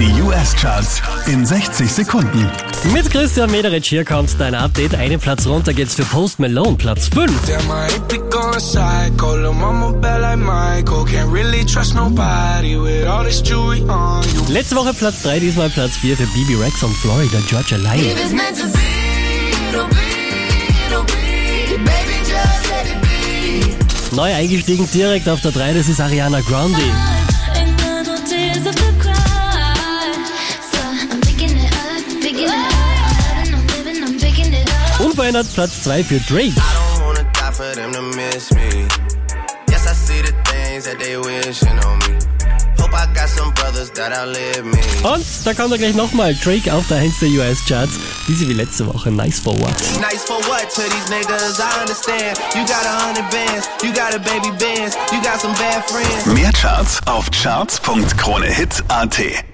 Die US-Charts in 60 Sekunden. Mit Christian Mederich hier kommt dein Update. Einen Platz runter geht's für Post Malone, Platz 5. Damn, I ain't be going psycho. Lil' mama bad like Michael. Can't really trust nobody with all this jewelry on you. Letzte Woche Platz 3, diesmal Platz 4 für BB Rex und Florida Georgia Line. Be. Neu eingestiegen direkt auf der 3, das ist Ariana Grande. Some brothers that outlive me. Und da kommt er gleich nochmal. Drake auf der 1 der US-Charts. Diese wie letzte Woche. Nice for what? Nice for what to these niggas? I understand. You got a hundred bands, you got a baby bands, you got some bad friends. Mehr Charts auf charts.kronehit.at.